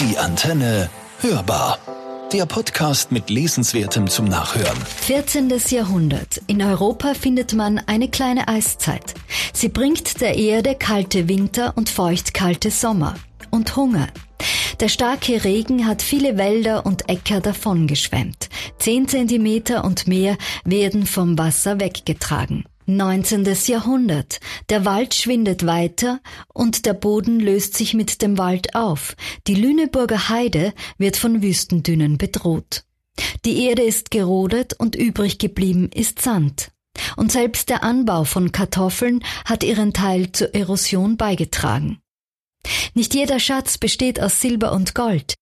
Die Antenne hörbar. Der Podcast mit Lesenswertem zum Nachhören. 14. Jahrhundert. In Europa findet man eine kleine Eiszeit. Sie bringt der Erde kalte Winter und feuchtkalte Sommer. Und Hunger. Der starke Regen hat viele Wälder und Äcker davongeschwemmt. Zehn Zentimeter und mehr werden vom Wasser weggetragen. 19. Jahrhundert. Der Wald schwindet weiter und der Boden löst sich mit dem Wald auf. Die Lüneburger Heide wird von Wüstendünen bedroht. Die Erde ist gerodet und übrig geblieben ist Sand. Und selbst der Anbau von Kartoffeln hat ihren Teil zur Erosion beigetragen. Nicht jeder Schatz besteht aus Silber und Gold.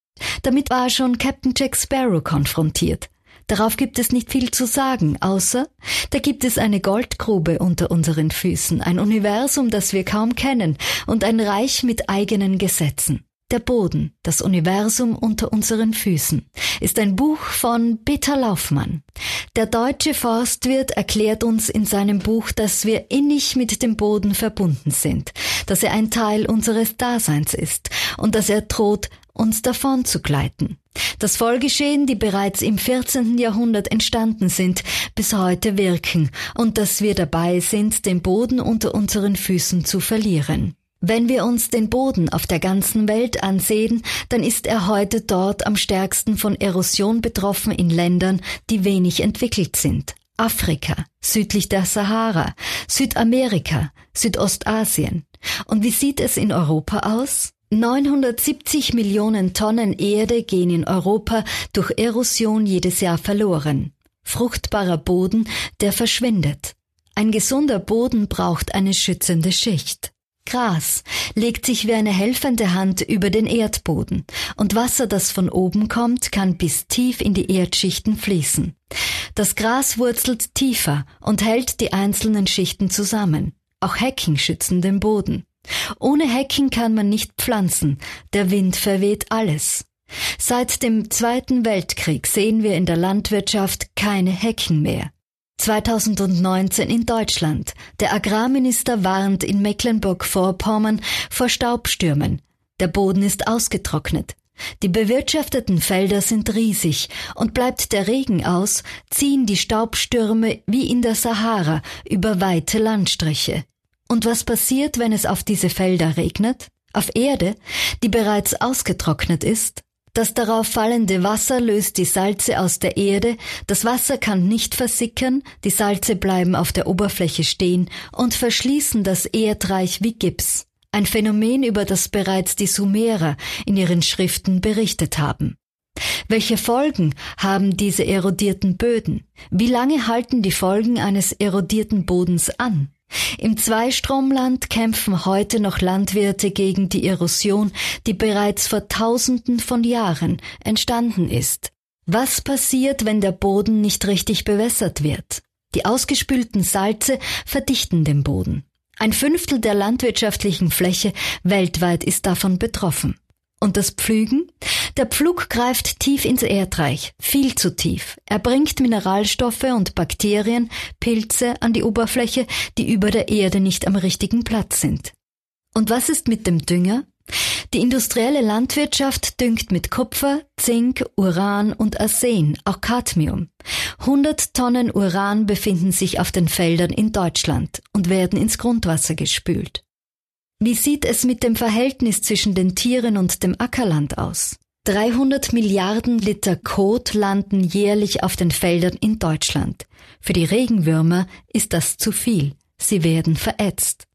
Damit war schon Captain Jack Sparrow konfrontiert. Darauf gibt es nicht viel zu sagen, außer da gibt es eine Goldgrube unter unseren Füßen, ein Universum, das wir kaum kennen, und ein Reich mit eigenen Gesetzen. Der Boden, das Universum unter unseren Füßen, ist ein Buch von Peter Laufmann. Der deutsche Forstwirt erklärt uns in seinem Buch, dass wir innig mit dem Boden verbunden sind, dass er ein Teil unseres Daseins ist und dass er droht, uns davon zu gleiten. Das Vollgeschehen, die bereits im 14. Jahrhundert entstanden sind, bis heute wirken und dass wir dabei sind, den Boden unter unseren Füßen zu verlieren. Wenn wir uns den Boden auf der ganzen Welt ansehen, dann ist er heute dort am stärksten von Erosion betroffen in Ländern, die wenig entwickelt sind. Afrika, südlich der Sahara, Südamerika, Südostasien. Und wie sieht es in Europa aus? 970 Millionen Tonnen Erde gehen in Europa durch Erosion jedes Jahr verloren. Fruchtbarer Boden, der verschwindet. Ein gesunder Boden braucht eine schützende Schicht. Gras legt sich wie eine helfende Hand über den Erdboden, und Wasser, das von oben kommt, kann bis tief in die Erdschichten fließen. Das Gras wurzelt tiefer und hält die einzelnen Schichten zusammen. Auch Hecken schützen den Boden. Ohne Hecken kann man nicht pflanzen, der Wind verweht alles. Seit dem Zweiten Weltkrieg sehen wir in der Landwirtschaft keine Hecken mehr. 2019 in Deutschland. Der Agrarminister warnt in Mecklenburg-Vorpommern vor Staubstürmen. Der Boden ist ausgetrocknet. Die bewirtschafteten Felder sind riesig und bleibt der Regen aus, ziehen die Staubstürme wie in der Sahara über weite Landstriche. Und was passiert, wenn es auf diese Felder regnet? Auf Erde, die bereits ausgetrocknet ist? Das darauf fallende Wasser löst die Salze aus der Erde, das Wasser kann nicht versickern, die Salze bleiben auf der Oberfläche stehen und verschließen das Erdreich wie Gips. Ein Phänomen, über das bereits die Sumerer in ihren Schriften berichtet haben. Welche Folgen haben diese erodierten Böden? Wie lange halten die Folgen eines erodierten Bodens an? Im Zweistromland kämpfen heute noch Landwirte gegen die Erosion, die bereits vor Tausenden von Jahren entstanden ist. Was passiert, wenn der Boden nicht richtig bewässert wird? Die ausgespülten Salze verdichten den Boden. Ein Fünftel der landwirtschaftlichen Fläche weltweit ist davon betroffen. Und das Pflügen? Der Pflug greift tief ins Erdreich, viel zu tief. Er bringt Mineralstoffe und Bakterien, Pilze an die Oberfläche, die über der Erde nicht am richtigen Platz sind. Und was ist mit dem Dünger? Die industrielle Landwirtschaft düngt mit Kupfer, Zink, Uran und Arsen, auch Cadmium. 100 Tonnen Uran befinden sich auf den Feldern in Deutschland und werden ins Grundwasser gespült. Wie sieht es mit dem Verhältnis zwischen den Tieren und dem Ackerland aus? 300 Milliarden Liter Kot landen jährlich auf den Feldern in Deutschland. Für die Regenwürmer ist das zu viel. Sie werden verätzt.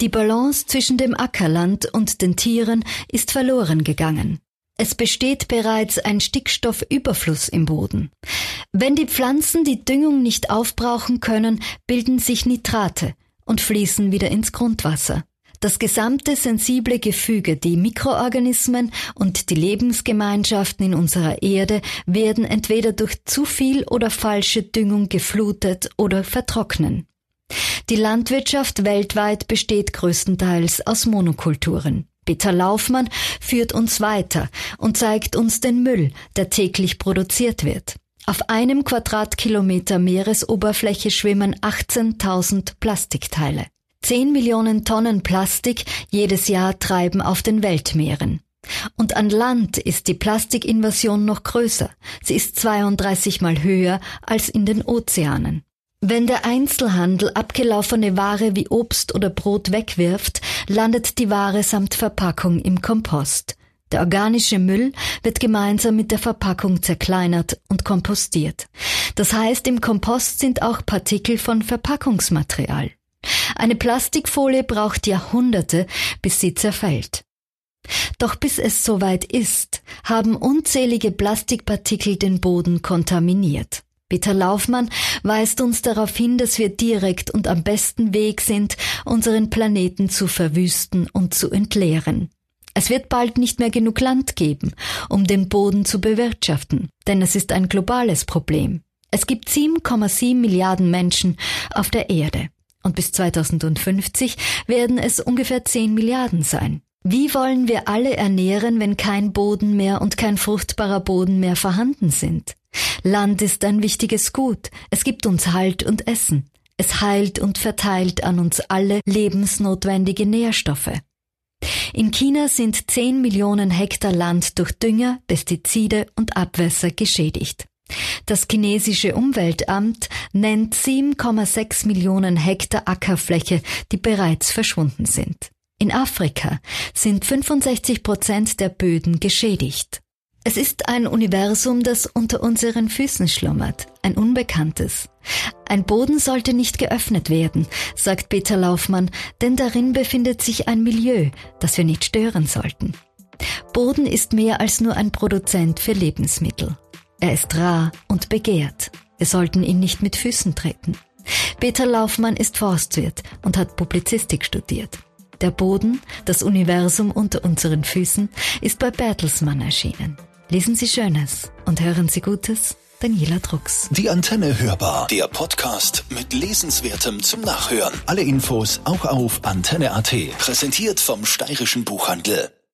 Die Balance zwischen dem Ackerland und den Tieren ist verloren gegangen. Es besteht bereits ein Stickstoffüberfluss im Boden. Wenn die Pflanzen die Düngung nicht aufbrauchen können, bilden sich Nitrate und fließen wieder ins Grundwasser. Das gesamte sensible Gefüge, die Mikroorganismen und die Lebensgemeinschaften in unserer Erde werden entweder durch zu viel oder falsche Düngung geflutet oder vertrocknen. Die Landwirtschaft weltweit besteht größtenteils aus Monokulturen. Peter Laufmann führt uns weiter und zeigt uns den Müll, der täglich produziert wird. Auf einem Quadratkilometer Meeresoberfläche schwimmen 18.000 Plastikteile. Zehn Millionen Tonnen Plastik jedes Jahr treiben auf den Weltmeeren. Und an Land ist die Plastikinvasion noch größer. Sie ist 32 mal höher als in den Ozeanen. Wenn der Einzelhandel abgelaufene Ware wie Obst oder Brot wegwirft, landet die Ware samt Verpackung im Kompost. Der organische Müll wird gemeinsam mit der Verpackung zerkleinert und kompostiert. Das heißt, im Kompost sind auch Partikel von Verpackungsmaterial. Eine Plastikfolie braucht Jahrhunderte, bis sie zerfällt. Doch bis es soweit ist, haben unzählige Plastikpartikel den Boden kontaminiert. Peter Laufmann weist uns darauf hin, dass wir direkt und am besten Weg sind, unseren Planeten zu verwüsten und zu entleeren. Es wird bald nicht mehr genug Land geben, um den Boden zu bewirtschaften, denn es ist ein globales Problem. Es gibt 7,7 Milliarden Menschen auf der Erde und bis 2050 werden es ungefähr 10 Milliarden sein. Wie wollen wir alle ernähren, wenn kein Boden mehr und kein fruchtbarer Boden mehr vorhanden sind? Land ist ein wichtiges Gut. Es gibt uns Halt und Essen. Es heilt und verteilt an uns alle lebensnotwendige Nährstoffe. In China sind 10 Millionen Hektar Land durch Dünger, Pestizide und Abwässer geschädigt. Das chinesische Umweltamt nennt 7,6 Millionen Hektar Ackerfläche, die bereits verschwunden sind. In Afrika sind 65 Prozent der Böden geschädigt. Es ist ein Universum, das unter unseren Füßen schlummert, ein Unbekanntes. Ein Boden sollte nicht geöffnet werden, sagt Peter Laufmann, denn darin befindet sich ein Milieu, das wir nicht stören sollten. Boden ist mehr als nur ein Produzent für Lebensmittel. Er ist rar und begehrt. Wir sollten ihn nicht mit Füßen treten. Peter Laufmann ist Forstwirt und hat Publizistik studiert. Der Boden, das Universum unter unseren Füßen, ist bei Bertelsmann erschienen. Lesen Sie Schönes und hören Sie Gutes. Daniela Drucks. Die Antenne hörbar. Der Podcast mit Lesenswertem zum Nachhören. Alle Infos auch auf antenne.at. Präsentiert vom Steirischen Buchhandel.